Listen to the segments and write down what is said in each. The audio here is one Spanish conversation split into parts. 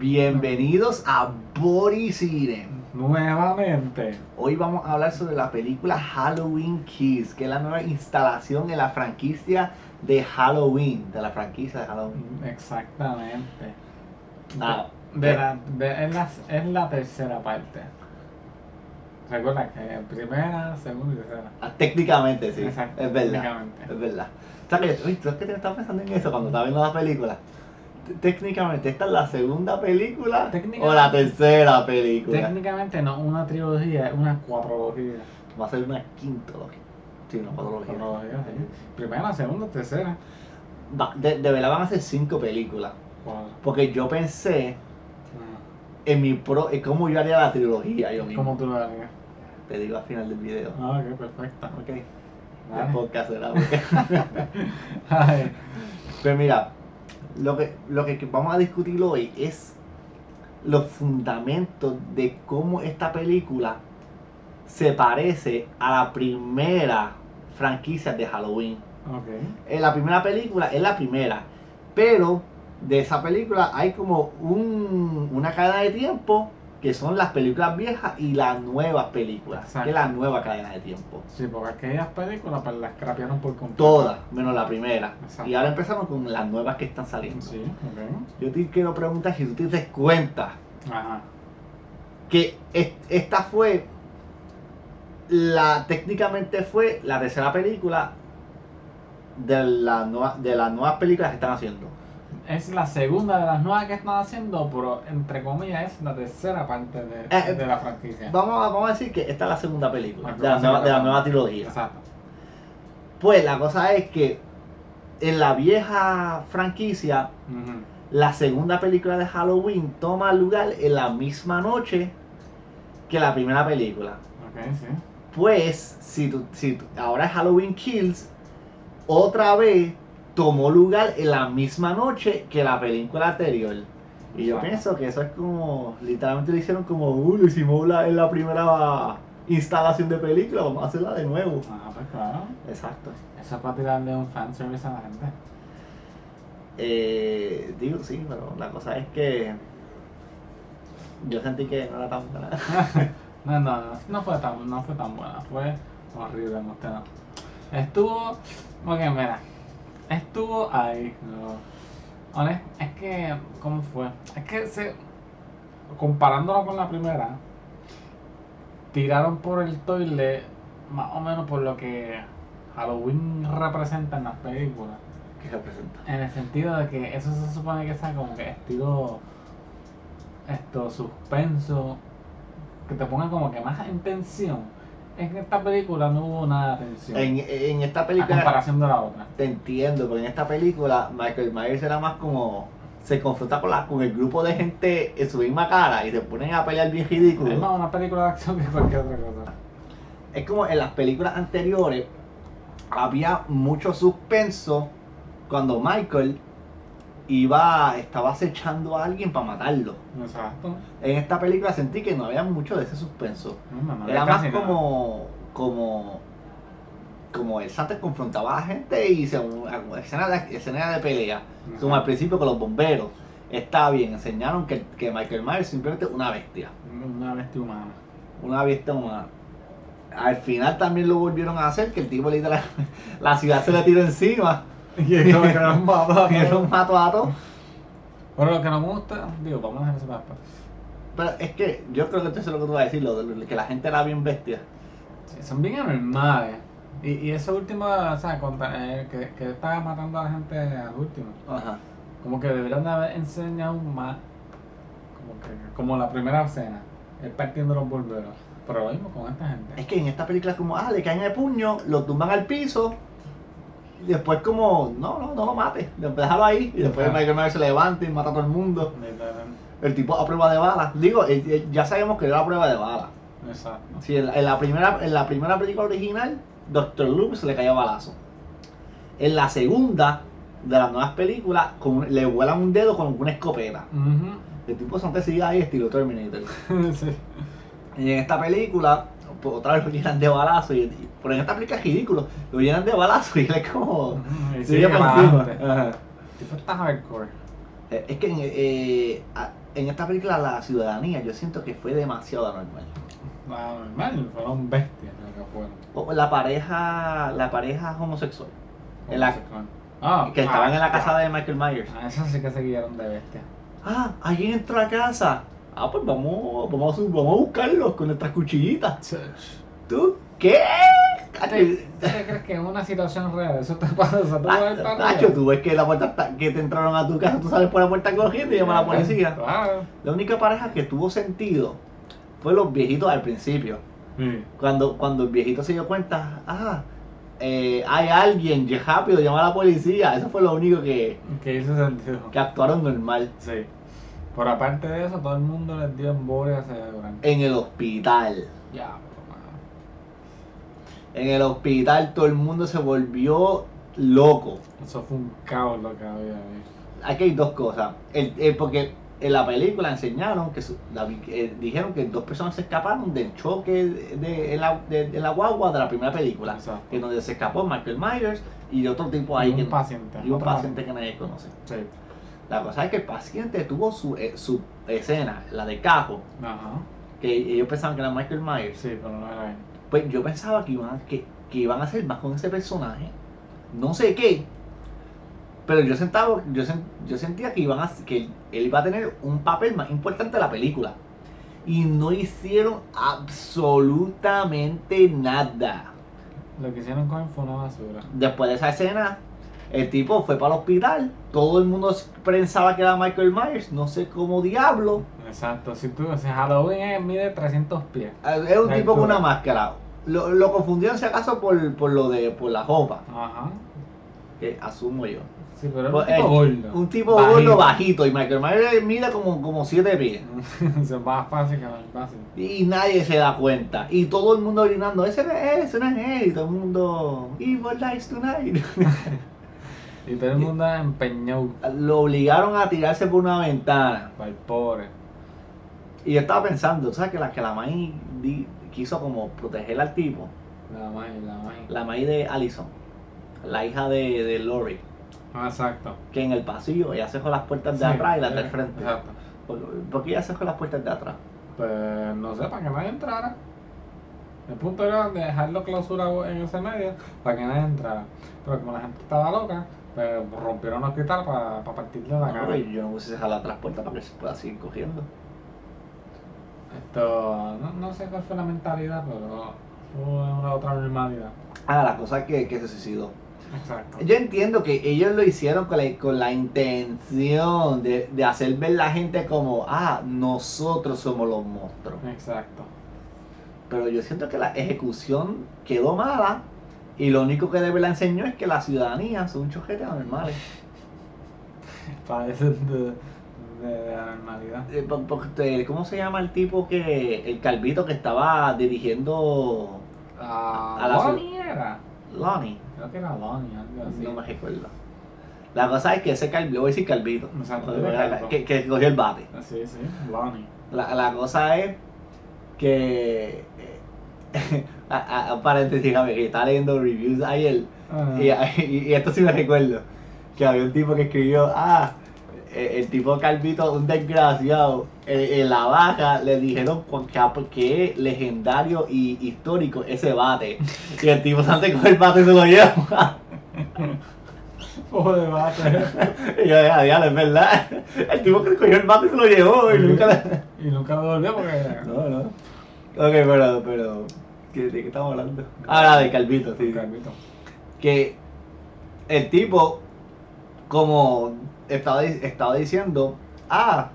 Bienvenidos a Body Cine. Nuevamente. Hoy vamos a hablar sobre la película Halloween Kills, que es la nueva instalación en la franquicia de Halloween, de la franquicia de Halloween. Exactamente. Ah, De ¿qué? la, de- es, la, es la tercera parte. Recuerda que primera, segunda y tercera. Ah, técnicamente sí, Exacto, es verdad. técnicamente. Es verdad. ¿Sabes? Uy, ¿tú es que te estás pensando en eso cuando estás viendo la película? Técnicamente, ¿esta es la segunda película o la tercera película? Técnicamente no una trilogía, es una cuatrología. Va a ser una quintología. Sí, una cuatrología. Cuatrología, sí. Primera, segunda, tercera. Va, de, de verdad van a ser cinco películas. Cuatro. Porque yo pensé Ah, en mi pro, en cómo yo haría la trilogía yo mismo. ¿Cómo tú lo harías? Te digo al final del video. Ah, ok, perfecto. Ok. El Vale. podcast será. Pero mira, lo que, lo que vamos a discutir hoy es los fundamentos de cómo esta película se parece a la primera franquicia de Halloween. ok. En la primera película es la primera, pero de esa película hay como un, una cadena de tiempo que son las películas viejas y las nuevas películas, Exacto. que es la nueva cadena de tiempo. Sí, porque aquellas películas las crapearon por completo. Todas, menos la primera. Exacto. Y ahora empezamos con las nuevas que están saliendo. Sí, ok. Yo te quiero preguntar si tú te das cuenta Ajá. que es- esta fue la técnicamente fue la tercera película de la nueva, de las nuevas películas que están haciendo. Es la segunda de las nuevas que están haciendo, pero entre comillas es la tercera parte de, Eh, de la franquicia. Vamos a, vamos a decir que esta es la segunda película de la, nueva, de la nueva trilogía. Exacto. Pues la cosa es que en la vieja franquicia, la segunda película de Halloween toma lugar en la misma noche que la primera película. Ok, sí. Pues, si, tú- si tú- ahora Halloween Kills, otra vez tomó lugar en la misma noche que la película anterior. Y yo pienso que eso es como, literalmente lo hicieron como, uh, lo hicimos la- en la primera instalación de película, vamos a hacerla de nuevo. Ah, pues claro. Exacto. Eso es para tirarle un fanservice a la gente. Eh, digo, sí, pero la cosa es que yo sentí que no era tan buena. No, no, no, no fue tan, no fue tan buena, fue horrible, no. Estuvo, ok, mira, estuvo ahí, no. Honest, es que, ¿cómo fue? Es que se, comparándolo con la primera, tiraron por el toilet más o menos por lo que Halloween representa en las películas. ¿Qué representa? En el sentido de que eso se supone que sea como que estilo esto suspenso que te ponga como que más en tensión. En esta película no hubo nada de tensión. En, en esta a película... comparación de la otra. Te entiendo, porque en esta película Michael Myers era más como se confronta con, la, con el grupo de gente en su misma cara y se ponen a pelear bien Es ridículo. más una película de acción que cualquier otra cosa. Es como en las películas anteriores había mucho suspenso cuando Michael iba estaba acechando a alguien para matarlo. Exacto. En esta película sentí que no había mucho de ese suspenso. No, Era más nada. como como como el Santos confrontaba a la gente y se escena de, escena de pelea. Como al principio con los bomberos. Está bien, enseñaron que, que Michael Myers simplemente es una bestia. Una bestia humana. Una bestia humana. Al final también lo volvieron a hacer, que el tipo literal, la ciudad se le tiró encima Y es como que a los mató a todos. Pero lo que no me gusta, digo, vamos a dejar eso para después. Pero es que yo creo que esto es lo que tú vas a decir, lo, de- que la gente era bien bestia. Sí, son bien anormales. Y, y eso último, o sea, contra, eh, que, que estaba matando a la gente al último. Ajá. Como que deberían de haber enseñado más. Como que, como la primera escena. Él partiendo los bomberos. Pero lo mismo con esta gente. Es que en esta película es como, ah, le caen el puño, lo tumban al piso. Después como, no, no, no lo mates, déjalo ahí. Y después. Michael Myers se levanta y mata a todo el mundo. El tipo a prueba de balas. Digo, eh, eh, ya sabíamos que era a prueba de balas. Exacto. Sí, en, la- en la primera, en la primera película original, Dr. Loomis se le cayó balazo. En la segunda de las nuevas películas, con- le vuelan un dedo con una escopeta. El tipo son sigue ahí estilo Terminator. sí. Y en esta película, pues, otra vez lo llenan de balazo. Y, y- pero en esta película es ridículo. Lo llenan de balazo y él es como. Y sigue para encima. tipo está hardcore. Eh, Es que en, eh, en esta película la ciudadanía yo siento que fue demasiado anormal. Ah, normal, fueron bestias lo que fueron. O la pareja, la pareja homosexual. La-. Ah, que estaban ah, en la casa ah. de Michael Myers. Ah, eso sí que se guiaron de bestia. Ah, alguien entró a la casa. Ah, pues vamos, vamos, a, vamos a buscarlos con nuestras cuchillitas. ¿Tú qué? ¿Te, te crees que en una situación real eso te pasa? ¿Tú Nacho, tú ves que la puerta está- que te entraron a tu casa, tú sales por la puerta corriendo y llamas a la policía. Claro. La única pareja que tuvo sentido fue los viejitos al principio. Cuando, cuando el viejito se dio cuenta, ah, eh, hay alguien, rápido, llama a la policía. Eso fue lo único que, Que hizo sentido. que actuaron normal. Sí. Por aparte de eso, todo el mundo les dio embolia cerebral. En el hospital. Ya, pero. En el hospital todo el mundo se volvió loco. Eso fue un caos lo que había ahí. Aquí hay dos cosas. El- eh, porque en la película enseñaron que la eh, dijeron que dos personas se escaparon del choque de, de- la, de- de la guagua de la primera película. Exacto. En donde se escapó Michael Myers y otro tipo Y ahí un que paciente. y un paciente que nadie conoce. Sí. La cosa es que el paciente tuvo su, eh, su escena, la de Cajo, Ajá. que ellos pensaban que era Michael Myers. Sí, pero no era él. Pues yo pensaba que iban, a, que, que iban a hacer más con ese personaje. No sé qué. Pero yo sentaba, yo, sen- yo sentía que iban a, que él, él iba a tener un papel más importante en la película. Y no hicieron absolutamente nada. Lo que hicieron con él fue una basura. Después de esa escena, el tipo fue para el hospital. Todo el mundo pensaba que era Michael Myers. No sé cómo diablo. Exacto. Si tú, si Halloween es- mide 300 pies. Es un tipo con una máscara. Lo, lo confundieron si acaso por, por lo de por la ropa. Ajá. Que asumo yo. Sí, pero es Pues, un tipo eh, gordo. Un tipo gordo bajito y Michael Myers mide como, como 7 pies. Se va fácil que más fácil. Y nadie se da cuenta. Y todo el mundo gritando, ese no es ese no es él. Y todo el mundo, Evil Lies Tonight. Y todo el mundo empeñó Lo obligaron a tirarse por una ventana. para el pobre. Y yo estaba pensando, ¿sabes? Que la que la May di- quiso como proteger al tipo. La magia, la magia. La May de Allison. La hija de, de Lori. Ah, exacto. Que en el pasillo ella cerró las puertas de Sí, atrás y las eh, del frente. Exacto. ¿Por, por qué ella cerró las puertas de atrás? Pues no sé, para que nadie entrara. El punto era dejarlo clausurado en ese medio para que nadie entrara. Pero como la gente estaba loca, pues rompieron el hospital para, para partirle la No, cara. porque yo no hubiese cerrado las puertas para que se pueda seguir cogiendo. Esto, no, no sé cuál fue la mentalidad, pero fue una otra normalidad. Ah, la cosa es que, que se suicidó. Exacto. Yo entiendo que ellos lo hicieron con la, con la intención de, de hacer ver la gente como, ah, nosotros somos los monstruos. Exacto. Pero yo siento que la ejecución quedó mala y lo único que debe la enseñó es que la ciudadanía son un chojete anormales. Padecen de, de, de anormalidad. Eh, por- por- eh, ¿Cómo se llama el tipo que, el calvito que estaba dirigiendo Ah, A la Lonnie era. Lonnie? Creo que era Lonnie, algo así. No me recuerdo. La cosa es que ese calvito, voy a decir calvito, que, que cogió el bate. Ah, Sí, sí, Lonnie. La, la cosa es que. a, a- paréntesis, a ver, que estaba leyendo reviews ayer. Ah, Y, y- y esto sí me recuerdo. Que había un tipo que escribió: Ah, eh, el tipo Calvito, un desgraciado. En, en la baja le dijeron que, es legendario y histórico ese bate. Y el tipo se con el bate y se lo lleva. Ojo de bate. Y yo, ya, ya, es verdad. El tipo que cogió el bate se lo llevó y nunca y nunca lo devolvió porque. No, no. Ok, pero, pero. ¿Qué- ¿De qué estamos hablando? Ah, de Calvito, sí. Que el tipo, como estaba, estaba diciendo, ah,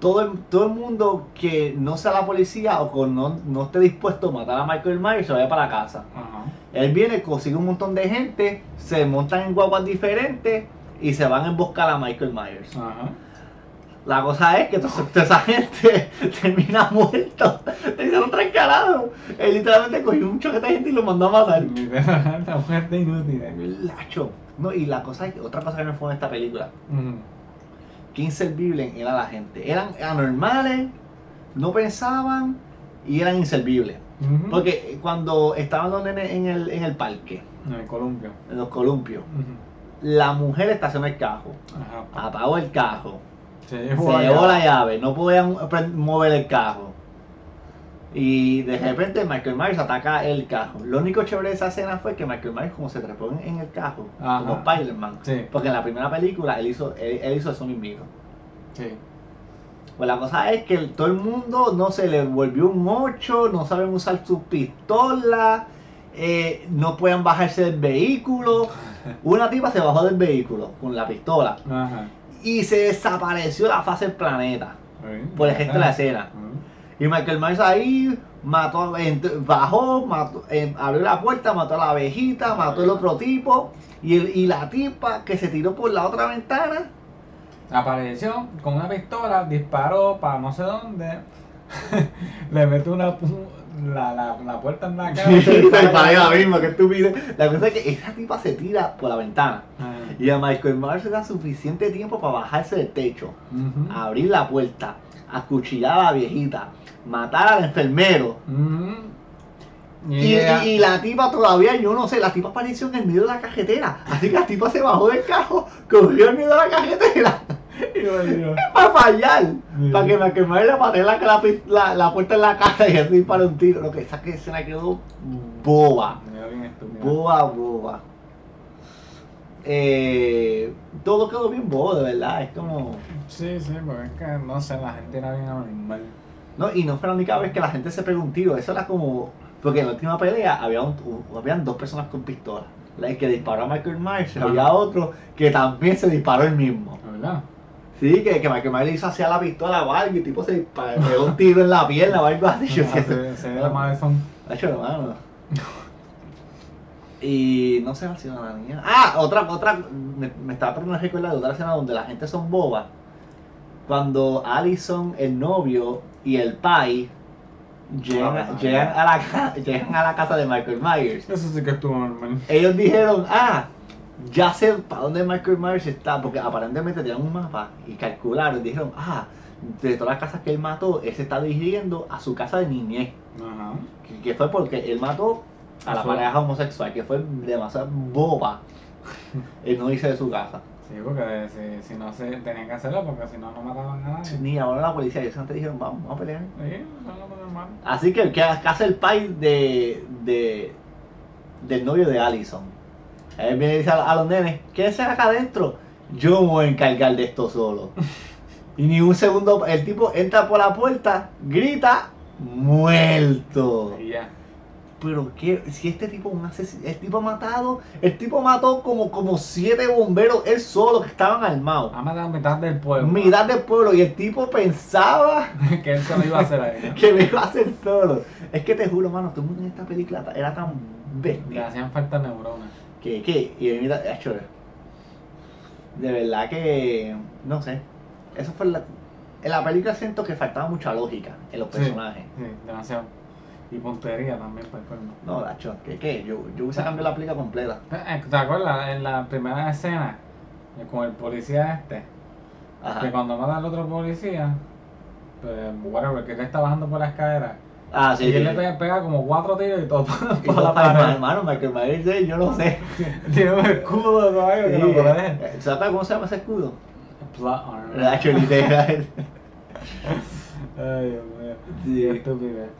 todo el, todo el mundo que no sea la policía o que no, no esté dispuesto a matar a Michael Myers se vaya para la casa. Ajá. Él viene, consigue un montón de gente, se montan en guaguas diferentes y se van a emboscar a Michael Myers. Ajá. La cosa es que toda, esa gente termina muerto. Te hicieron trancalado. Él literalmente cogió un choquete de gente y lo mandó a matar. Literalmente, gente inútil. eh. Lacho. No, y la cosa es que otra cosa que me fue en esta película, Ujú. que inservible era la gente. Eran anormales, no pensaban y eran inservibles. Porque cuando estaban los nenes en el, en el parque, En el columpio. en los columpios, la mujer estacionó el carro, Ajá. apagó el carro, Se se llevó la llave, no podían mover el carro. Y de repente Michael Myers ataca el carro. Lo único chévere de esa escena fue que Michael Myers como se trepó en, en el carro, Ajá. como Spider-Man. Sí, Porque en la primera película él hizo, él, él hizo eso mismo. sí. Pues la cosa es que el- todo el mundo no se le volvió un 8, no saben usar sus pistolas, eh, no pueden bajarse del vehículo. Una tipa se bajó del vehículo con la pistola Ajá. Y se desapareció la fase del planeta Sí. por el gesto de la escena. Y Michael Myers ahí mató, bajó, mató, abrió la puerta, mató a la abejita, mató al otro tipo y, el- y la tipa que se tiró por la otra ventana. Apareció con una pistola, disparó para no sé dónde, le metió una la, la, la puerta en la cara. Sí, se la misma, que estupidez. La cosa es que esa tipa se tira por la ventana. Ajá. Y a Michael Myers da suficiente tiempo para bajarse del techo, abrir la puerta, acuchillar a la viejita, matar al enfermero. Y Y, ella- y- y la tipa todavía, yo no sé, la tipa apareció en el medio de la cajetera. Así que la tipa se bajó del carro, corrió en medio de la cajetera para fallar. Para que Michael Myers le patee la, la, la- puerta en la casa y así para un tiro. Lo que esa que escena quedó boba. Mira, bien estúpido. Boba, boba. Eh, todo quedó bien bobo, de verdad. Es como. Sí, sí, porque es que no sé, la gente era bien anormal. No, y no fue la única vez que la gente se pegó un tiro. Eso era como. Porque en la última pelea había un, un- habían dos personas con pistola. La que disparó a Michael Myers y Ajá. había otro que también se disparó el mismo. ¿Verdad? Sí, que, que Michael Myers le hizo hacia la pistola o algo y el tipo se disparó, pegó un tiro en la pierna o algo así. Yo Ah, decía, se, se ve la madre son. Hacho, hermano. Y no sé la niña. Ah, otra, otra. Me, me estaba tratando de recordar de otra escena donde la gente son bobas. Cuando Allison, el novio y el pai llegan, Ah, llegan, a la, llegan a la casa de Michael Myers. Eso sí que estuvo normal. Ellos dijeron, ah, ya sé para dónde Michael Myers está, porque aparentemente tenían un mapa y calcularon. Dijeron, ah, de todas las casas que él mató, él se está dirigiendo a su casa de niñez. Ajá. Que, que fue porque él mató a la Eso. pareja homosexual, que fue demasiado boba. Él no hizo de su casa. Sí, porque si, si no se tenían que hacerlo, porque si no, no mataban a nadie. Ni llamaron a la policía, ellos antes dijeron, vamos, vamos a pelear. Sí, eso es lo normal. Así que, ¿qué hace el pai de, de, del novio de Allison? Él viene y dice a, a los nenes, ¿qué es acá adentro? Yo me voy a encargar de esto solo. Y ni un segundo, el tipo entra por la puerta, grita, muerto. Y ya. Pero que si este tipo es un asesino, el tipo ha matado, el tipo mató como, como siete bomberos él solo que estaban armados. Ha matado a mitad del pueblo. Mitad del pueblo y el tipo pensaba que él se lo iba a hacer ahí. ¿no? que me iba a hacer solo. Es que te juro, mano, todo el mundo en esta película era tan Le bestia. hacían falta neuronas. Que, que, y mira, de verdad que, no sé, eso fue la, en la película siento que faltaba mucha lógica en los Sí. personajes. Sí, demasiado. Y puntería también, pues, pues, no. No, Nacho, que, que, yo, yo hubiese cambiado la película completa. Eh, ¿Te acuerdas? En la primera escena, eh, con el policía este, que cuando mata al otro policía, pues, whatever, que él está bajando por la escalera, Ah, sí, y sí. él le pega, pega como cuatro tiros y todo por, Y los la pared. hermano, Michael Myers, eh, yo no sé. Tiene un escudo todavía que Sí, lo protege. eh, ¿Sabes cómo se llama ese escudo? Plot armor. Nacho, literal. Ay, Dios mío. Sí. Qué estupidez.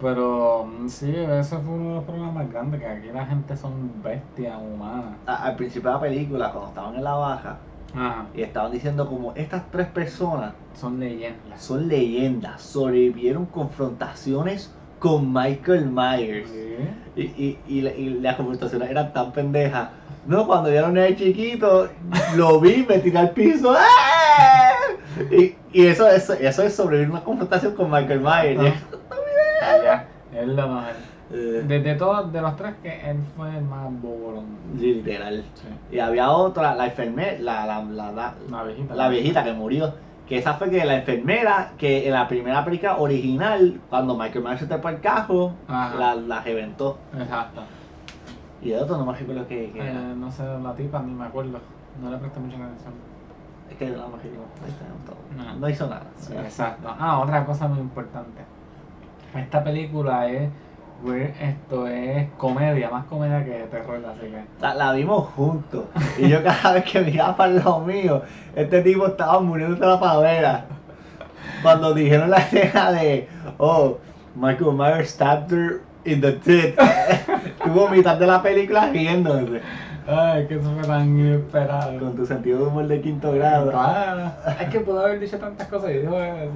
Pero mm, sí, ese fue uno de los problemas más grandes, que aquí la gente son bestias humanas. A- Al principio de la película, cuando estaban en la baja, Ajá. y estaban diciendo como estas tres personas Son leyendas. son leyendas, sobrevivieron confrontaciones con Michael Myers. Sí. Y, y, y, la- y las confrontaciones eran tan pendejas. No, cuando un nene chiquito, lo vi, me tiré al piso. ¡ah! Y, y eso, eso, eso es sobrevivir una confrontación con Michael Myers. Es lo mejor. Eh, De, de todos, de los tres, que él fue el más bobolón. literal. Sí. Y había otra, la enfermera, la, la, la, la, La viejita. la viejita que murió. Que esa fue que la enfermera, que en la primera película original, cuando Michael Myers se trepó el carro, Ajá. la, la reventó. Exacto. Y de otro no me recuerdo qué qué era. Eh, no sé, la tipa ni me acuerdo. No le presté mucha atención. Es que no me recuerdo. Ahí todo. No. No hizo nada. Sí, exacto. Ah, otra cosa muy importante. Esta película es esto es comedia, más comedia que terror, así que. La, la vimos juntos. Y yo cada vez que miraba para el lado mío, este tipo estaba muriendo de la pavera. Cuando dijeron la escena de, oh, Michael Myers stabbed her in the tit. Tuvo mitad de la película riéndose. Ay, que eso fue tan inesperado. Con tu sentido de humor de quinto grado. Claro. Es que pudo haber dicho tantas cosas y dijo eso.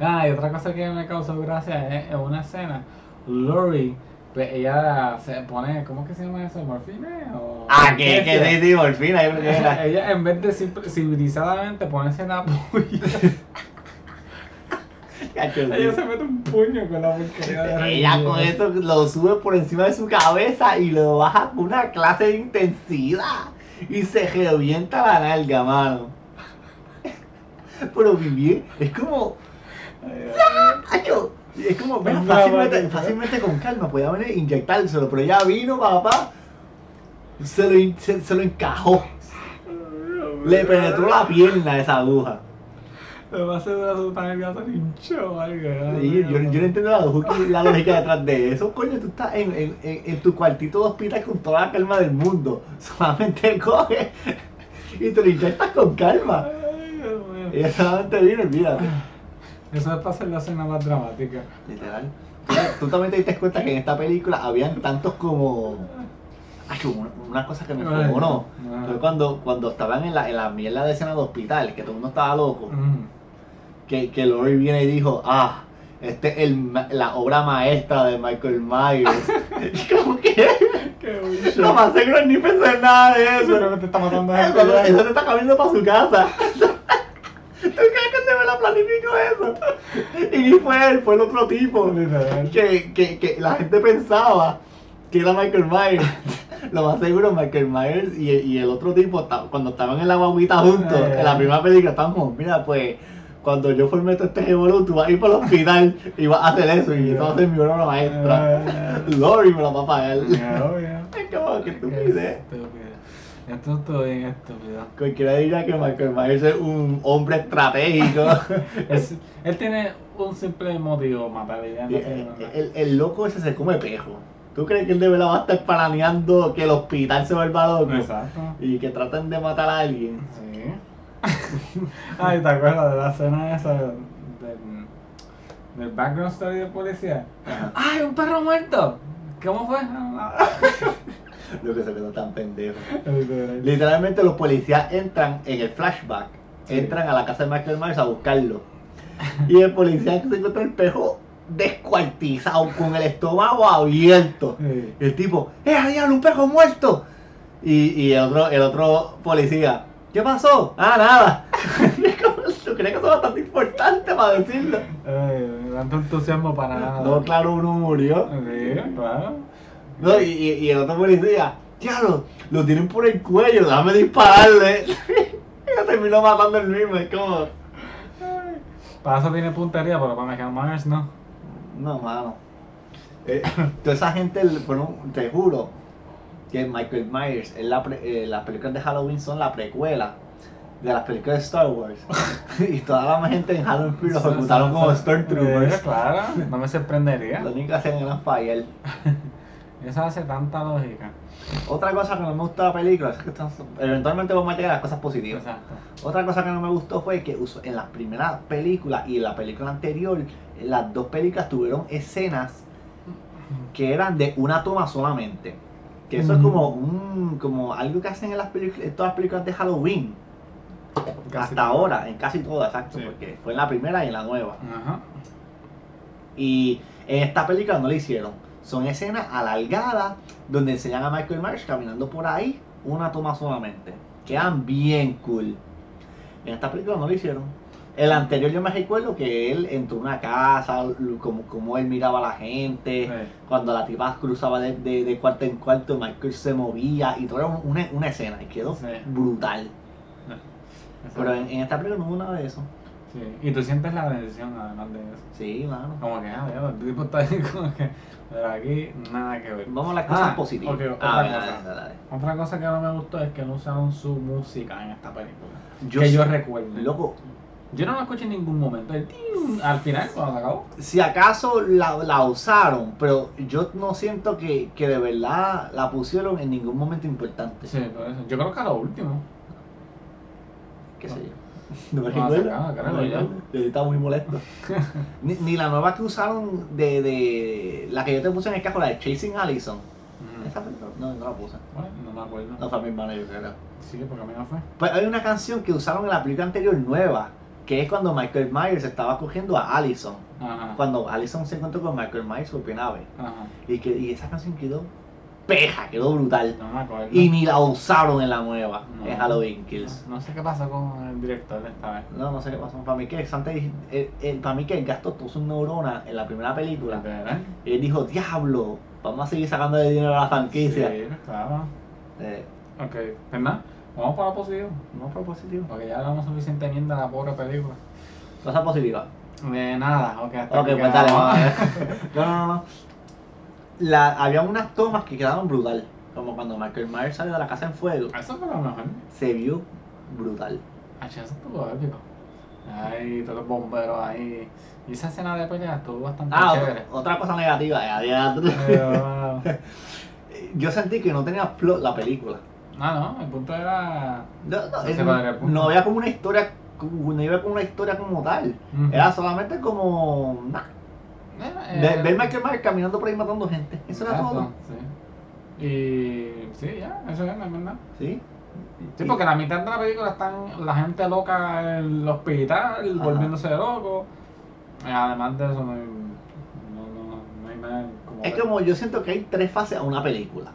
Ah, y otra cosa que me causó gracia es en una escena, Lori, pues ella se pone, ¿cómo que se llama eso? ¿Morfina? ¿O Ah, que, que sí, fin, ahí porque era. Ella en vez de civilizadamente ponerse la polla, Cacho, ella se mete un puño con la porquería de Ella con eso lo sube por encima de su cabeza y lo baja con una clase de intensidad. Y se revienta la nalga, mano. Pero bien, es como. Acho, es como, fácilmente, con calma, podía venir e inyectárselo, pero ella vino, papá, se lo, se lo encajó, le penetró la pierna a esa aguja. Me va a hacer una su nalga se le hinchó o algo. Sí, yo, yo no entiendo la, lógica- la lógica detrás de eso, coño, tú estás en, en, en, tu cuartito de hospital con toda la calma del mundo, solamente coge y te lo inyectas con calma. Ay, Dios mío. Ella solamente vino, olvídate. Eso es para hacer la escena más dramática. Literal. Tú, tú también te diste cuenta que en esta película habían tantos como. Ay, una, una cosa que me fue, ¿no? Fue cuando, cuando estaban en la, en la mierda de escena de hospital, que todo el mundo estaba loco, Mm. Que, que Lori viene y dijo, ah, este es el, la obra maestra de Michael Myers. Y como que, Qué lo más seguro ni pensé nada de eso. Que te está matando. Eso, eso te está cambiando para su casa. ¿Tú crees que se me la planificó eso? Y ni fue él, fue el otro tipo. Que, que, que la gente pensaba que era Michael Myers. Lo más seguro, Michael Myers y, y el otro tipo, cuando estaban en la guaguita juntos, Eh. en la primera película, estaban como, mira, pues, cuando yo formé todo este revolú, tú vas a ir para el hospital y vas a hacer eso, y a ser mi obra maestra. Eh. Lori me la va a pagar. Obvio. Es como, Qué estupidez. estúpido. Esto es todo bien estúpido. Cualquiera diría que Michael Myers es un hombre estratégico. Es- él tiene un simple motivo, matar y no el, nada. el- el loco ese se come pejo. ¿Tú crees que él de verdad va a estar planeando que el hospital se vuelva loco? Exacto. Y que traten de matar a alguien. Sí. Ay, ¿te acuerdas de la escena esa del, del background story del policía? ¡Ay, un perro muerto! ¿Cómo fue? Lo que se quedó tan pendejo. Literal. Literalmente los policías entran en el flashback. Sí. Entran a la casa de Michael Myers a buscarlo. Y el policía que se encuentra el pejo descuartizado, con el estómago abierto. Sí. Y el tipo, ¡eh, diablo, un perro muerto! Y, y el, otro, el otro policía, ¿qué pasó? Ah, nada. ¿Tú crees que eso es bastante importante para decirlo? Ay, tanto entusiasmo para nada. No, claro, uno murió. Sí, claro. No, y, y, el otro policía, diablo, lo tienen por el cuello, déjame dispararle. y lo terminó matando el mismo, es como, Ay. Para eso tiene puntería, pero para Michael Myers no. no, mano. Eh, toda esa gente, bueno, te juro que Michael Myers, en la pre- eh, las películas de Halloween son la precuela de las películas de Star Wars. y toda la gente en Halloween Free los ejecutaron como Eh, Stormtroopers. claro, no me sorprendería. Lo único que hacen era fallar. Eso hace tanta lógica. Otra cosa que no me gustó de la película es que están- eventualmente vamos a llegar a las cosas positivas. Exacto. Otra cosa que no me gustó fue que en las primeras películas y en la película anterior, las dos películas tuvieron escenas que eran de una toma solamente. Que eso es Ujú. como un como algo que hacen en las películas, en todas las películas de Halloween. Casi hasta todo. ahora, en casi todas, exacto, Sí. porque fue en la primera y en la nueva. Ajá. Y en esta película no lo hicieron. Son escenas alargadas donde enseñan a Michael Myers caminando por ahí, una toma solamente. Quedan bien cool. En esta película no lo hicieron. El anterior yo me recuerdo que él entró a una casa, como, como él miraba a la gente, Sí. cuando la tipa cruzaba de, de- de cuarto en cuarto, Michael se movía y todo era una, una escena y quedó Sí. brutal. Pero en, esta película no hubo nada de eso. Sí. Y tú sientes la decisión además de eso. Sí, mano. Como que, ah, ya, el tipo está ahí como que. Pero aquí nada que ver. Vamos a las cosas Ah, positivas. ok, otra Ah, dale, cosa. dale, dale. Otra cosa que no me gustó es que no usaron su música en esta película. Yo que sí- yo recuerdo. Loco, Yo no lo escuché en ningún momento. El ting, al final, cuando se acabó. Si acaso la, la usaron, pero yo no siento que, que de verdad la pusieron en ningún momento importante. Sí, por eso. Yo creo que a lo último. ¿Qué sé yo? No me recuerdo. No estaba muy molesto. ni, ni la nueva que usaron de, de. La que yo te puse en el cajo, la de Chasing Allison. Esa fue- no, no la puse. Bueno, no me acuerdo. No fue mi hermana, yo creo. Sí, porque a mí no fue. Pues hay una canción que usaron en la película anterior nueva, que es cuando Michael Myers estaba cogiendo a Allison. Ajá. Cuando Allison se encontró con Michael Myers por primera vez. Ajá. Y, que, y esa canción quedó peja, quedó brutal. No me acuerdo. Y ni la usaron en la nueva, No. en Halloween Kills. No, no sé qué pasó con el director de esta vez. No, no sé qué pasó. Para mí que, antes, el, el- para mí que él gastó todas sus neuronas en la primera película. ¿Verdad? Y él dijo, diablo, vamos a seguir sacando de dinero a la franquicia. Sí, claro. Eh, Ok, nada, vamos para lo positivo. no fue positivo. Porque ya hablamos suficiente mierda de la pobre película. Cosa positiva. De nada, ok, hasta Ok, pues dale, quedamos. vamos a ver. No, no, no. La, había unas tomas que quedaron brutal. Como cuando Michael Myers sale de la casa en fuego. Eso fue lo mejor. Se vio brutal. Ah, eso estuvo épico. Ay, todos los bomberos ahí. Y esa escena de pelea estuvo bastante Ah, chévere. otra, otra cosa negativa. eh, Yo sentí que no tenía plot la película. Ah, no, el punto era. No, no, eh, punto. no había como una historia, no iba como una historia como tal. Era solamente como. nah, Eh, Ver eh, ver Michael Myers caminando por ahí matando gente. Eso era exacto, todo. Sí. Y. Sí, ya, eso es, verdad. Sí. Sí, porque la mitad de la película están la gente loca en el hospital, Ajá. volviéndose loco. Y además de eso, no hay, no, no, no hay nada como. Es como yo siento que hay tres fases a una película.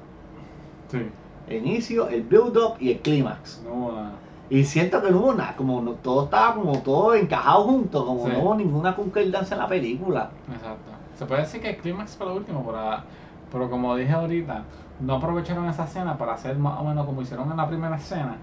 Sí, El inicio, el build-up y el clímax. no. Y siento que no hubo nada, como no- todo estaba como todo encajado junto, como Sí. no hubo ninguna concordancia en la película. Exacto. Se puede decir que el clímax fue lo último, pero, pero como dije ahorita, no aprovecharon esa escena para hacer más o menos como hicieron en la primera escena.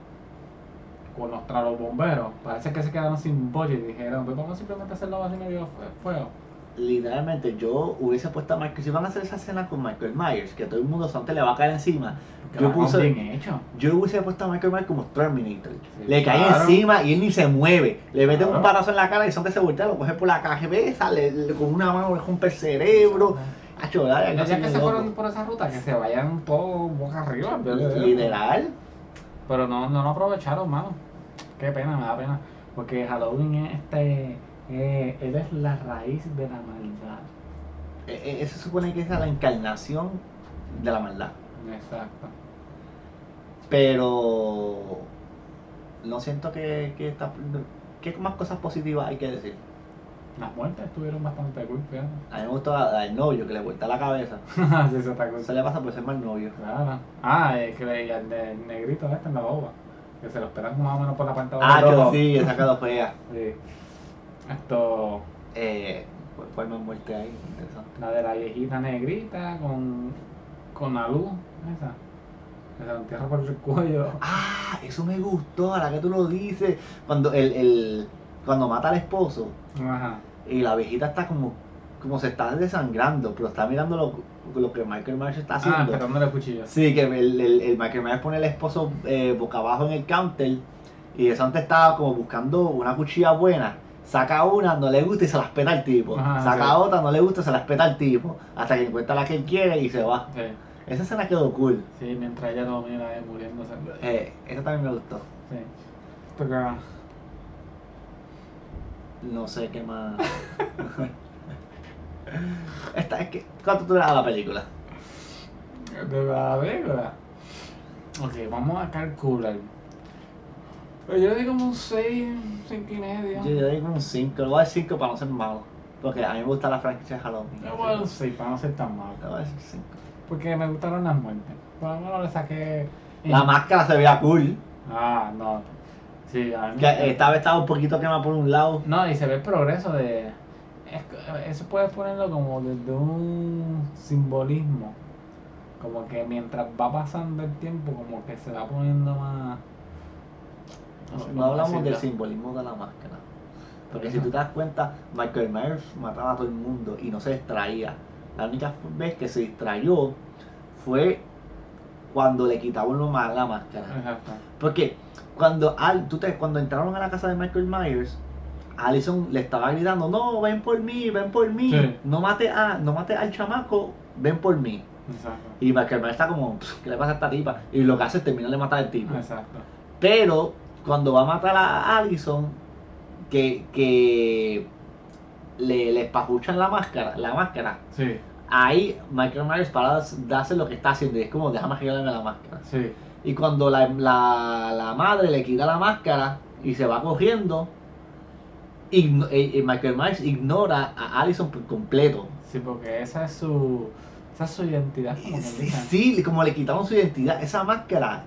Con los, los bomberos. Parece que se quedaron sin budget y dijeron, pues vamos simplemente hacerlo así medio fue- fuego. Literalmente, yo hubiese puesto a Michael, si van a hacer esa escena con Michael Myers, que todo el mundo antes le va a caer encima, Que yo puse, bien hecho. yo hubiese puesto a Michael Myers como Terminator. Sí, le cae encima y él ni se mueve. Le mete un barazo en la cara y son que se voltea, lo coge por la cabeza, le, le- con una mano le rompe el cerebro. A chorar, ya que se fueron por esa ruta, que se vayan todos boca arriba. Literal. Pero no, no lo aprovecharon, mano. Qué pena, me da pena. Porque Halloween es este. Eh, él es la raíz de la maldad. E- e- Eso supone que es la encarnación de la maldad. Exacto. Pero no siento que, que está. ¿Qué más cosas positivas hay que decir? Las muertes estuvieron bastante cool, fíjate. A mí me gustó del novio que le vuelta la cabeza. sí, eso está cool. Eso le pasa por ser mal novio. Claro. Ah, es que le- el de negrito este en la boba. Que se lo esperan más o menos por la de Ah, yo sí, esa quedó fea. Sí. Esto. Eh, ¿cuál- ¿Cuál más muerte? Interesante. La de la viejita negrita con. con la luz. Esa. Que se entierra por el cuello. Ah, eso me gustó, ahora que tú lo dices. Cuando el, el cuando mata al esposo Ajá. y la viejita está como, como se está desangrando, pero está mirando lo, lo que Michael Myers está Ah, haciendo. esperándole el cuchillo. Sí, que el, el, el Michael Myers pone al esposo eh, boca abajo en el counter y eso antes estaba como buscando una cuchilla buena. Saca una, no le gusta y se la espeta al tipo. Ajá, Saca sí. otra, no le gusta, se la espeta al tipo. Hasta que encuentra la que él quiere y se va. Sí. Esa escena quedó cool. Sí, mientras ella lo mira eh, muriéndose. Eh, esa también me gustó. Sí. Porque. No sé qué más. Esta es que. ¿Cuánto tú le das a la película? De la película. Ok, vamos a calcular. Yo digo como un 6, 5 y medio. Yo, yo digo un 5. Le voy a dar 5 para no ser malo. Porque a mí me gusta la franquicia de Halloween. Yo voy a dar un 6 para no ser tan malo. Le voy a decir 5. Porque me gustaron las muertes. Por lo menos le saqué. La máscara se veía cool. Ah, no. Sí, a mí me- Que esta vez estaba un poquito quemada por un lado. No, y se ve el progreso de. es- eso puedes ponerlo como desde un simbolismo. Como que mientras va pasando el tiempo, como que se va poniendo más. No hablamos del simbolismo de la máscara. Porque si tú te das cuenta, Michael Myers mataba a todo el mundo y no se distraía. La única vez que se distrayó fue cuando le quitaban lo más la máscara. Exacto. Porque cuando, al, tú te, cuando entraron a la casa de Michael Myers, Allison le estaba gritando, no, ven por mí, ven por mí, Sí. no mate a, no mate al chamaco, ven por mí. Exacto. Y Michael Myers está como, "Pff, ¿qué le pasa a esta tipa? Y lo que hace es terminar de matar al tipo. Exacto. Pero cuando va a matar a Allison, que, que le, le espajuchan la máscara, la máscara, Sí, ahí Michael Myers para hacer lo que está haciendo y es como, déjame arreglarme la máscara. sí. Y cuando la, la, la madre le quita la máscara y se va corriendo, igno- eh, eh, Michael Myers ignora a Allison por completo. Sí, porque esa es su, esa es su identidad. Como Sí, sí, como le quitaron su identidad, esa máscara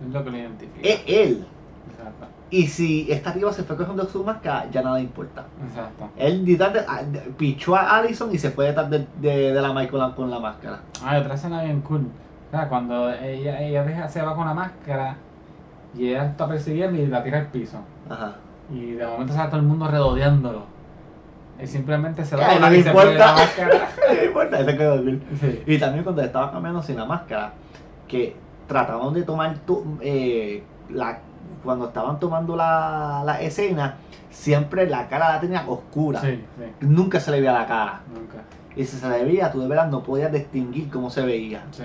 Es lo que lo identifica. es él. Exacto. Y si esta tipa se fue cogiendo su máscara, ya nada importa. Exacto. Él detrás de- pichó a Allison y se fue detrás de, de, de la Michael con la máscara. Hay otra escena bien cool. O sea, cuando ella, ella deja, se va con la máscara y ella está persiguiendo y la tira al piso. Ajá. Y de momento sale todo el mundo rodeándolo. Y simplemente se dobla no y se la máscara. No importa, ese quedó cool. Sí. Y también cuando estaba cambiando sin la máscara, que trataban de tomar tu- eh, la, cuando estaban tomando la, la escena, siempre la cara la tenía oscura. Sí, sí. Nunca se le veía la cara. Nunca. Y si se le veía, tú de verdad no podías distinguir cómo se veía. Sí.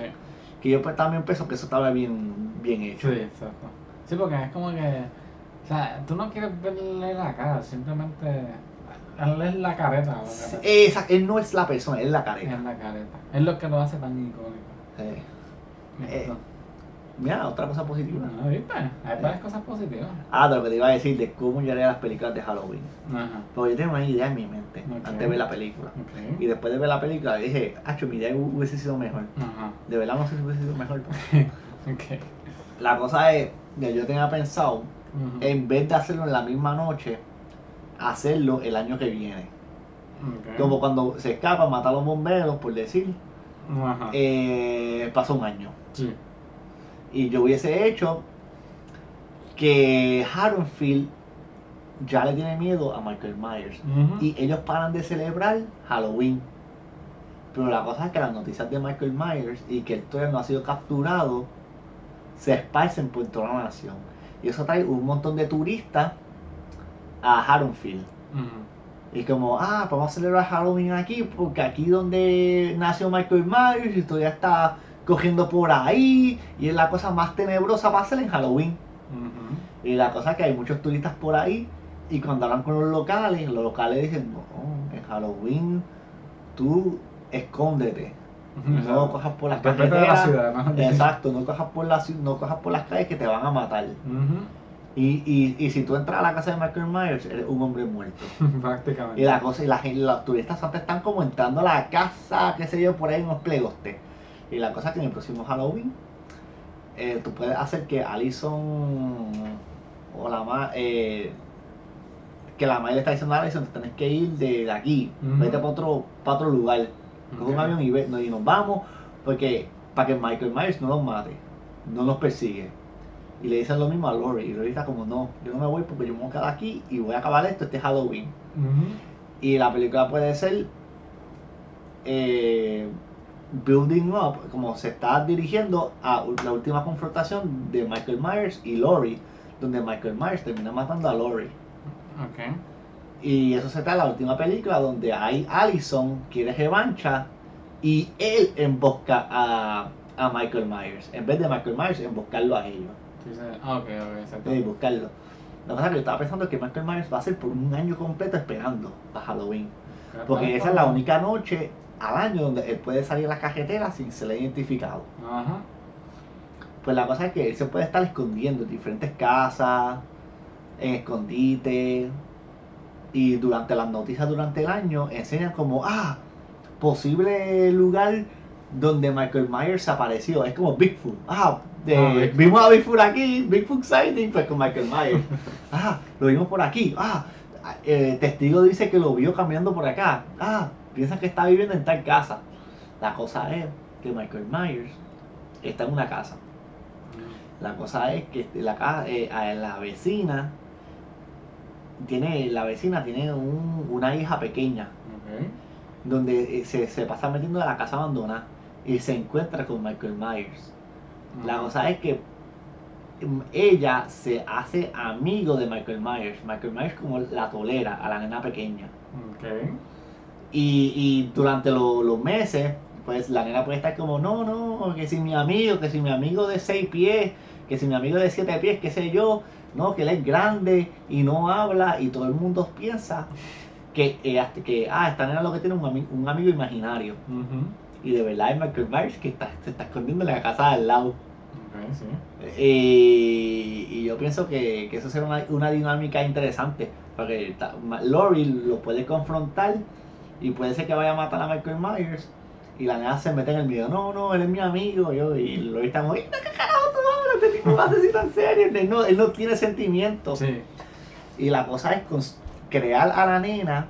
Que yo pues, también pienso que eso estaba bien, bien hecho. Sí, exacto. Sí, porque es como que. O sea, tú no quieres verle la cara, simplemente. Él es la careta. esa- él no es la persona, él es la careta. Es la careta. Es lo que lo hace tan icónico. Sí. Eh, Mira, otra cosa positiva. Ah, ¿viste? Hay varias cosas positivas. Ah, de lo que te iba a decir, de cómo yo haría las películas de Halloween. Ajá. Porque yo tenía una idea en mi mente antes de ver la película. Y después de ver la película dije, acho, mi idea hu- hubiese sido mejor. Ajá. De verdad no sé si hubiese sido mejor. La cosa es que yo tenía pensado, en vez de hacerlo en la misma noche, hacerlo el año que viene. Como cuando se escapa, mata a los bomberos, por decir, eh, pasó un año. Sí. Y yo hubiese hecho que Haddonfield ya le tiene miedo a Michael Myers. Y ellos paran de celebrar Halloween. Pero la cosa es que las noticias de Michael Myers y que él todavía no ha sido capturado se esparcen por toda la nación. Y eso trae un montón de turistas a Haddonfield. Ujú. Y como, ah, vamos a celebrar Halloween aquí, porque aquí donde nació Michael Myers y todavía está cogiendo por ahí. Y es la cosa más tenebrosa para hacer en Halloween. Y la cosa es que hay muchos turistas por ahí. Y cuando hablan con los locales, los locales dicen, no, en Halloween tú escóndete. No cojas por las Respeta la. Exacto, no cojas por las no cojas por las calles que te van a matar. Y, y, y si tú entras a la casa de Michael Myers, eres un hombre muerto. Prácticamente. Y la cosa, y la los turistas antes están como entrando a la casa, qué sé yo, por ahí en unos plegostes. Y la cosa es que en el próximo Halloween, eh, tú puedes hacer que Allison o la ma eh, que la madre le está diciendo a Allison, te tienes que ir de, de aquí, Ujú. vete para otro, para otro lugar, coge un avión y, ve- y nos vamos, porque para que Michael Myers no nos mate, no nos persigue. Y le dicen lo mismo a Lori, y Lori está como, no, yo no me voy porque yo me voy a quedar aquí y voy a acabar esto este Halloween. Y la película puede ser eh, building up, como se está dirigiendo a la última confrontación de Michael Myers y Laurie, donde Michael Myers termina matando a Laurie. Ok. Y eso se está en la última película donde hay Allison, quiere revancha, y él embosca a, a Michael Myers, en vez de Michael Myers emboscarlo a ellos. Ah, ok, ok, exacto. de buscarlo. La cosa que yo estaba pensando es que Michael Myers va a ser por un año completo esperando para Halloween. Porque esa es la única noche al año donde él puede salir a la carretera sin ser identificado. Ajá. Pues la cosa es que él se puede estar escondiendo en diferentes casas, en escondite. Y durante las noticias durante el año enseñan como, ah, posible lugar donde Michael Myers apareció. Es como Bigfoot. Ah, de- Ah, Bigfoot. vimos a Bigfoot aquí, Bigfoot sighting, pues con Michael Myers. Ah, lo vimos por aquí. Ah, el testigo dice que lo vio caminando por acá. Ah, piensan que está viviendo en tal casa. La cosa es que Michael Myers está en una casa. La cosa es que la, ca- eh, la vecina tiene la vecina tiene un- una hija pequeña donde eh, se, se pasa metiendo a la casa abandonada y se encuentra con Michael Myers. La cosa es que mm, ella se hace amigo de Michael Myers. Michael Myers como la tolera a la nena pequeña. Y, y durante lo- los meses, pues la nena puede estar como, no, no, que si mi amigo, que si mi amigo de 6 pies, que si mi amigo de 7 pies, qué sé yo, no, que él es grande y no habla y todo el mundo piensa que, eh, que ah, esta nena lo que tiene es un, ami- un amigo imaginario. Y de verdad es Michael Myers que está, se está escondiendo en la casa de al lado. Ok, sí. Eh, y yo pienso que, que eso será una, una dinámica interesante. Porque Lori lo puede confrontar y puede ser que vaya a matar a Michael Myers. Y la nena se mete en el video, no, no, él es mi amigo. Yo, y Lori está como, "¿Qué carajo tú hablas? Este tipo a asesino en serio. Él no, él no tiene sentimientos. Sí. Y la cosa es crear a la nena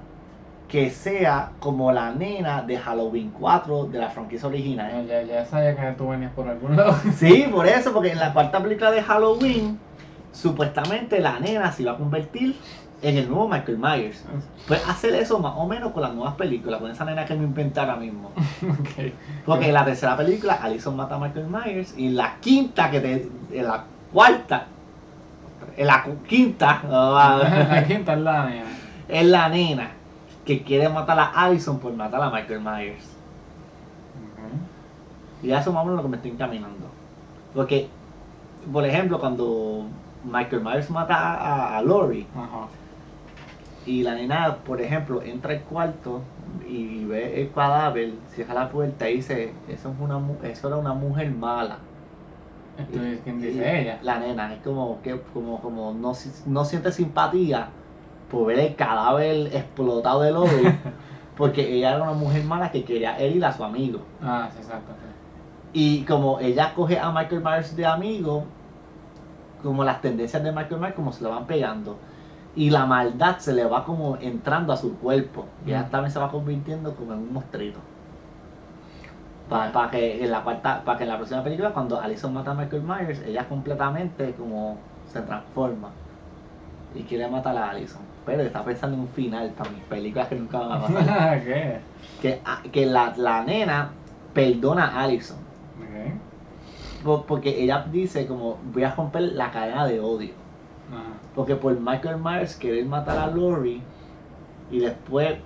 que sea como la nena de Halloween 4 de la franquicia original. Ya, ya sabía que tú venías por algún lado. Sí, por eso, porque en la cuarta película de Halloween, supuestamente la nena se iba a convertir en el nuevo Michael Myers. Pues hacer eso más o menos con las nuevas películas, con esa nena que me inventé ahora mismo. Porque en la tercera película, Alison mata a Michael Myers, y en la quinta, que te, en la cuarta, en la quinta, La quinta es la nena. es la nena que quiere matar a Alison por matar a Michael Myers. Y eso más o menos lo que me estoy encaminando. Porque, por ejemplo, cuando Michael Myers mata a, a Lori. Y la nena, por ejemplo, entra al cuarto y ve el cadáver, cierra la puerta y dice, eso, es una, eso era una mujer mala. Esto es quien Y dice ella. La nena, es como que como, como no, no siente simpatía por ver el cadáver explotado de Lori, porque ella era una mujer mala que quería herir a su amigo. Ah, sí, exacto. Y como ella coge a Michael Myers de amigo, como las tendencias de Michael Myers como se le van pegando. Y la maldad se le va como entrando a su cuerpo. Y ella Mm. también se va convirtiendo como en un monstruito. Para que en la cuarta, para que en la próxima película, cuando Alison mata a Michael Myers, ella completamente como se transforma. Y quiere matar a Alison. Pero está pensando en un final para mis películas que nunca van a pasar. ¿Qué? que que la, la nena perdona a Alison. Ok. Por- porque ella dice como voy a romper la cadena de odio. Ajá. Porque por Michael Myers querer matar a Lori y después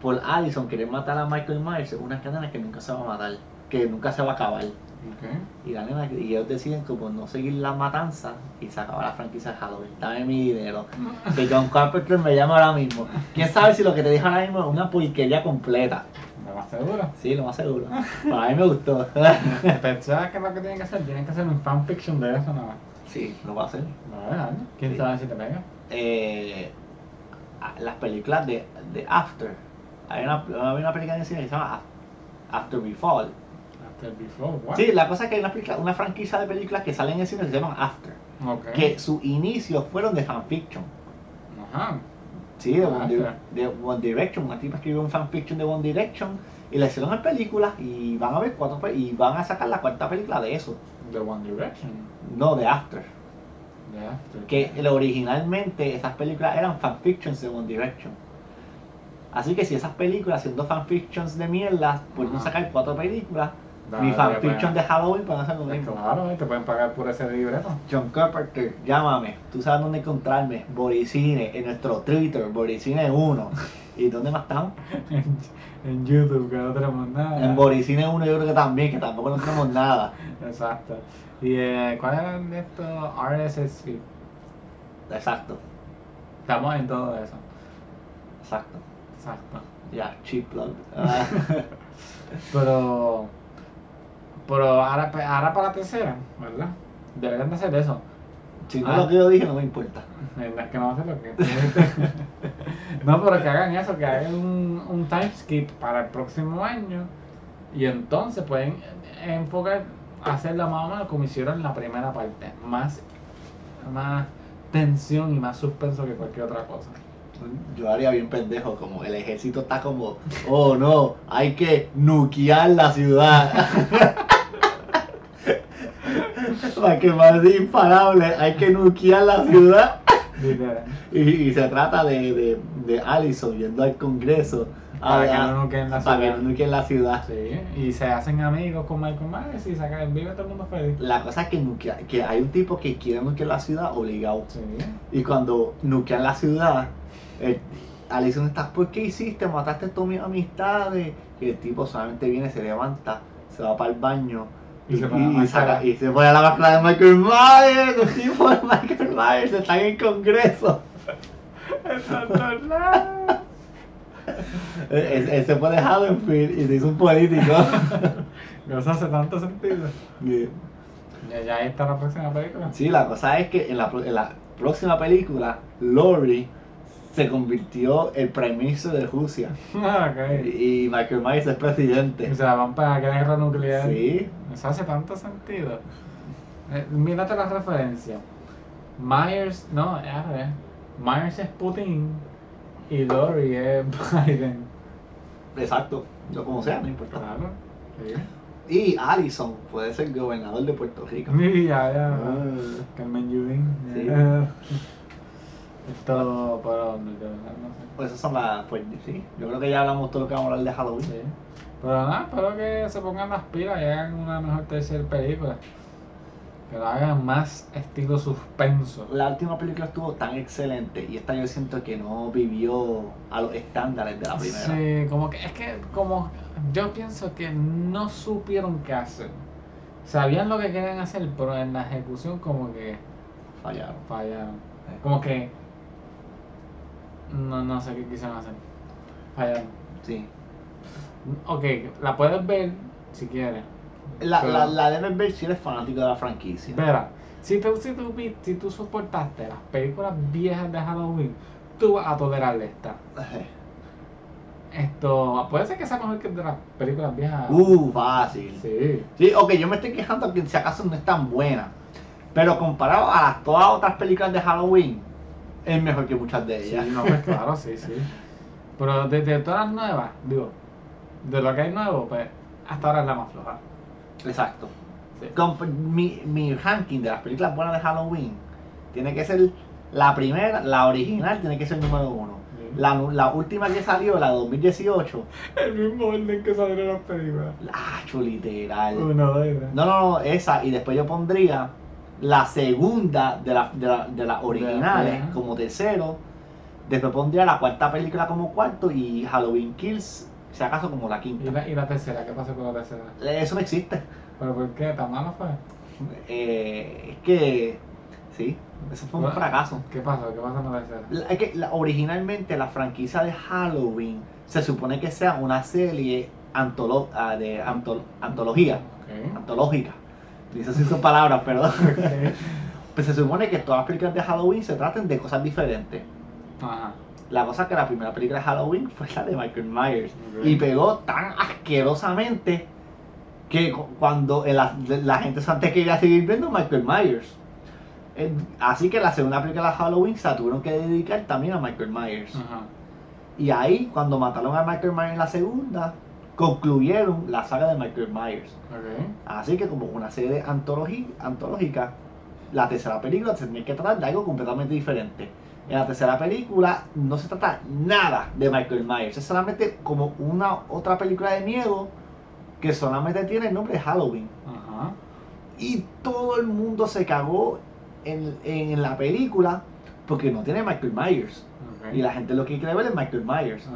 por Allison querer matar a Michael Myers es una cadena que nunca se va a matar, que nunca se va a acabar. Ok. Y la nena y ellos deciden como no seguir la matanza y se acaba la franquicia de Halloween. Dame mi dinero. Que John Carpenter me llama ahora mismo. ¿Quién sabe si lo que te dijo ahora mismo es una porquería completa? ¿Me vas seguro? Sí, lo más seguro. Para mí me gustó. ¿Pensabas que es lo que tienen que hacer? Tienen que hacer un fanfiction de eso nada más. Sí, lo va a hacer. ¿Quién Sí. sabe si te pega? eh, las películas de, de After. Hay una, hay una película en cine que se llama Af- After We Fall. After Before, what? Sí, la cosa es que hay una, película- una franquicia de películas que salen en cine que se llaman After. Ok. Que su inicio fueron de fanfiction. Ajá. Sí, de One, Di- After. de One Direction. Una tipa escribió un fanfiction de One Direction y la hicieron en películas y van a ver cuatro y van a sacar la cuarta película de eso. The One Direction. No, de After. The After. que originalmente esas películas eran fanfictions de One Direction. Así que si esas películas siendo fanfictions de mierda, pueden Ajá. sacar cuatro películas, Dale, mi fanfiction de pues. Halloween pueden hacer lo mismo. Claro, te pueden pagar por ese libreto. John Carpenter, llámame, tú sabes dónde encontrarme, Boricine, en nuestro Twitter, Boricine 1. ¿Y dónde más estamos? en, en YouTube, que no tenemos nada. En Boricine 1 yo creo que también, que tampoco no tenemos nada. Exacto. ¿Y eh, cuál eran de estos RSS feed? Exacto, Estamos en todo eso. exacto. Exacto. Ya, cheap plug. Ah, Pero. Pero ahora, ahora para la tercera, ¿verdad? Deberían de hacer eso. si no Ah. lo que yo dije no me importa. Eh, Es que no va a hacer lo que No, pero que hagan eso, que hagan un, un time skip para el próximo año. Y entonces pueden enfocar, hacerla más o menos como hicieron en la primera parte. Más, más tensión y más suspenso que cualquier otra cosa. Yo haría bien pendejo, como el ejército está como, oh no, hay que nuquear la ciudad. Para que más imparable, hay que nuquear la ciudad. Y, y se trata de, de, de Allison yendo al Congreso Para que Ah, no nuquen la para que ciudad. no nuquen la ciudad. Sí, y se hacen amigos con Michael Myers y sacan, vive todo el mundo feliz. La cosa es que, nuquea- que hay un tipo que quiere nuquear la ciudad obligado. Sí. Y cuando nuquean la ciudad, el, Alison está, ¿por qué hiciste? Mataste a todas mis amistades. Y el tipo solamente viene, se levanta, se va para el baño. Y se pone la saca- y se pone la máscara de Michael Myers, el tipo de Michael Myers, está en el congreso. Él se fue de Haddonfield y se hizo un político. Eso hace tanto sentido. Y- Ya, ya está la próxima película. Sí, la cosa es que en la, en la próxima película, Lori se convirtió en Prime Minister de Rusia. ok. Y Michael Myers es presidente. Y se la van para la guerra nuclear. Sí. Eso hace tanto sentido. Eh, mírate la referencia. Myers, no, es al revés. Myers es Putin y Lori es Biden. Exacto. Yo como sea, no importa. Claro. Sí. Y Allison puede ser gobernador de Puerto Rico. Ya, ya. Ah. Carmen Yudin. Sí. Esto, pero. Pues esas son las. Pues sí. Yo creo que ya hablamos todo lo que vamos a hablar de Halloween. Sí. Pero nada, espero que se pongan las pilas y hagan una mejor tercera película. Que lo hagan más estilo suspenso. La última película estuvo tan excelente y esta yo siento que no vivió a los estándares de la primera. Sí, como que es que como yo pienso que no supieron qué hacer. Sabían lo que querían hacer, pero en la ejecución como que Fallaron. fallaron. Como que no, no sé qué quisieron hacer. Fallaron. Sí. Ok, la puedes ver si quieres. La, Pero- la, la debes ver si eres fanático de la franquicia. Espera, si tú, si, tú, si tú soportaste las películas viejas de Halloween, tú vas a tolerar esta. Esto, puede ser que sea mejor que de las películas viejas. Uh, fácil. Sí. Sí, ok, yo me estoy quejando que si acaso no es tan buena. Pero comparado a las todas otras películas de Halloween, es mejor que muchas de Sí, ellas. no, pues claro, sí, sí. Pero de, de todas las nuevas, digo, de lo que hay nuevo, pues hasta ahora es la más floja. Exacto. Sí. Comp- mi, mi ranking de las películas buenas de Halloween tiene que ser la primera, la original, tiene que ser número uno. Sí. La, la última que salió, la de 2018, El mismo orden que salieron las películas. la literal. Uno, dos, tres. No, no, no, esa. Y después yo pondría la segunda de, la- de, la- de las originales como tercero. Después pondría la cuarta película como cuarto y Halloween Kills, si acaso, como la ¿Y quinta. la, y la tercera? ¿Qué pasó con la tercera? Eso no existe. ¿Pero por qué? ¿Tan malo fue? Eh, es que, sí, eso fue un Bueno, fracaso. ¿Qué pasó? ¿Qué pasó con la tercera? La- Es que originalmente la franquicia de Halloween se supone que sea una serie antolo- ah, de antol- antología, antológica. Sí son palabras, perdón. Pues se supone que todas las películas de Halloween se traten de cosas diferentes. Ajá. La cosa es que la primera película de Halloween fue la de Michael Myers. Y pegó tan asquerosamente que cu- cuando la, la gente antes quería seguir viendo Michael Myers. Así que la segunda película de Halloween se la tuvieron que dedicar también a Michael Myers. Ajá. Y ahí, cuando mataron a Michael Myers en la segunda, concluyeron la saga de Michael Myers. Así que como una serie antológica, la tercera película se tiene que tratar de algo completamente diferente. En la tercera película no se trata nada de Michael Myers, es solamente como una otra película de miedo que solamente tiene el nombre de Halloween. Y todo el mundo se cagó en, en la película porque no tiene Michael Myers. Y la gente lo que quiere ver es Michael Myers.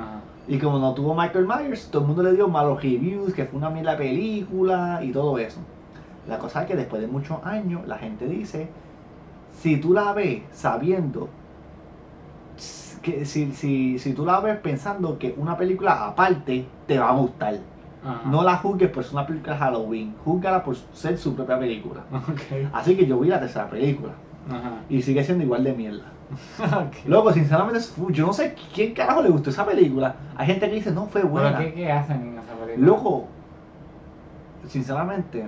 Y como no tuvo Michael Myers, todo el mundo le dio malos reviews, que fue una mierda película y todo eso. La cosa es que después de muchos años, la gente dice, si tú la ves sabiendo, que si, si, si tú la ves pensando que una película aparte te va a gustar, Ajá. no la juzgues por ser una película de Halloween, júzgala por ser su propia película. Así que yo vi la tercera película Ajá. y sigue siendo igual de mierda. Ok. Loco, sinceramente, yo no sé quién carajo le gustó esa película. Hay gente que dice, no, fue ¿Pero buena. qué, qué hacen en esa película? Loco, sinceramente,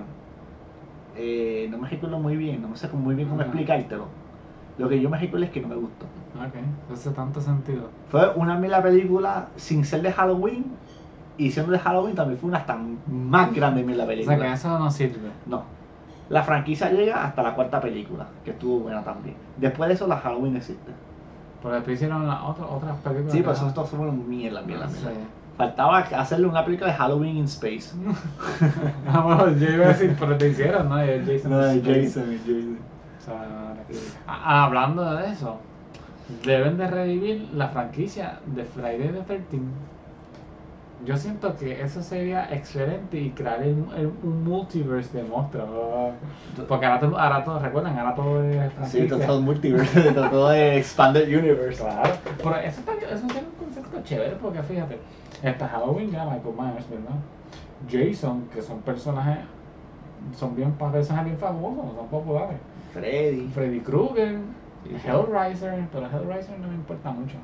eh, no me recuerdo muy bien, no me sé muy bien cómo explicártelo. Lo que yo me recuerdo es que no me gustó. Ok. Eso hace tanto sentido. Fue una mala película sin ser de Halloween y siendo de Halloween también fue una hasta más grande mala O sea que película. eso no sirve. No. La franquicia llega hasta la cuarta película, que estuvo buena también. Después de eso, la Halloween existe. Pero después hicieron las otras películas. Sí, pero eso eran- estos fueron mierda, mierda, no mierda. Faltaba hacerle una película de Halloween in Space. Ah, bueno, yo iba a decir, pero te hicieron, ¿no? El Jason. No. Jason, Jason. O sea, ah, hablando de eso, deben de revivir la franquicia de Friday the 13 Yo siento que eso sería excelente y crear el- el- un multiverse de monstruos. Porque ahora, todo- ahora recuerdan, ahora todo es Sí, todo es multiverse, todo es Expanded Universe. Claro, pero eso, está, eso sería un concepto chévere porque fíjate, está Halloween ya, Michael Myers, ¿verdad? Jason, que son personajes, son bien personajes bien famosos, son populares. Freddy. Freddy Krueger, Sí, sí. Hellraiser, pero Hellraiser no me importa mucho.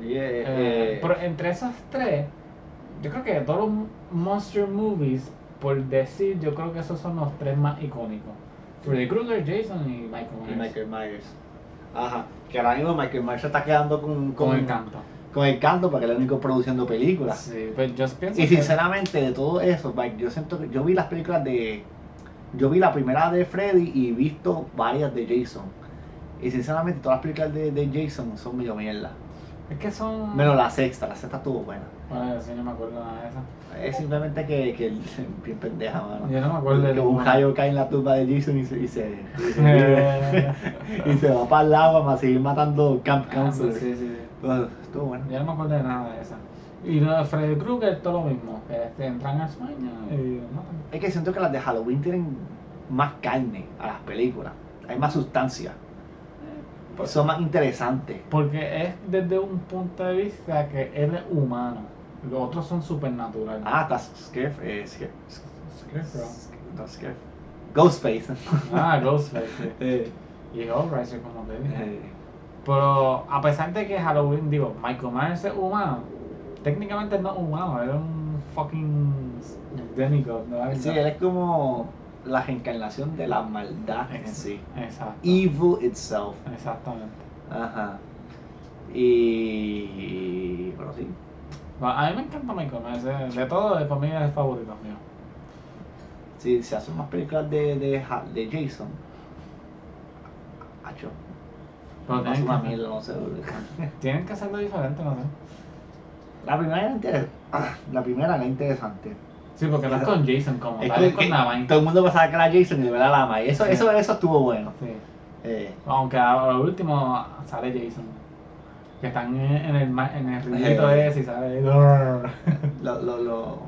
Sí, eh, Eh, eh, pero entre esas tres, yo creo que de todos los monster movies, por decir, yo creo que esos son los tres más icónicos. Freddy Krueger, Jason y Michael y Myers. Michael Myers. Ajá. Que ahora mismo Michael Myers se está quedando con, Con el canto. Con el canto porque es el único produciendo películas. Sí, pues yo pienso Y que- sinceramente, de todo eso, Mike, yo siento que yo vi las películas de. Yo vi la primera de Freddy y he visto varias de Jason. Y sinceramente, todas las películas de, de Jason son medio mierda. Es que son. Menos la sexta, la sexta estuvo buena. Bueno, sí, no me acuerdo nada de eso. Es simplemente que, que bien pendeja, mano. Yo no me acuerdo de que un rayo cae en la tumba de Jason y se, y se, y se, y se va para el agua para seguir matando Camp Ah, Counselor. sí, sí, sí. Bueno, estuvo bueno. Yo no me acuerdo de nada de eso. Y lo de Freddy Krueger, todo lo mismo. Que este, entran a España y los matan. Es que siento que las de Halloween tienen más carne a las películas. Hay más sustancia. Son más interesantes. Porque es desde un punto de vista que él es humano. Los otros son supernaturales. Ah, está Scarf. Eh. No, Scarf. Ghostface. Ah, Ghostface. sí. Eh, Y Hellraiser, como te dije. eh, Pero a pesar de que Halloween, digo, Michael Myers es humano, técnicamente no es humano, era un fucking demigod, ¿no? sí, él es como la reencarnación de la maldad en sí. Exacto. Evil itself. Exactamente. Ajá. Y. Bueno, sí. A mí me encanta Michael Myers, de todo, de familia es favorito mío. Si se hacen más películas de, de, de Jason. Hacho. Pero tienen, que, mierda, no sé. tienen que hacerlo diferente, no sé. La primera era interesante. La primera era interesante. Sí, porque no es con Jason como Es tal, que- es con Navine. todo el mundo pensaba que era Jason y de verdad la ama. Y eso, Sí. eso, eso estuvo bueno. Sí. Eh, Aunque a lo último sale Jason. Que están en el, en el Eh. ese y sale. lo, lo, lo,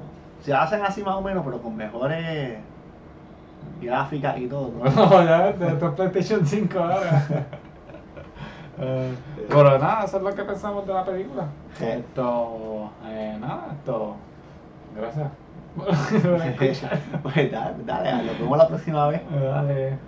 se hacen así más o menos, pero con mejores gráficas y todo. ¿no? Ya, de esto es PlayStation 5 ahora. Eh, pero nada, eso es lo que pensamos de la película. Esto, nada, esto. Gracias. pues dale, dale, nos vemos la próxima vez. Dale.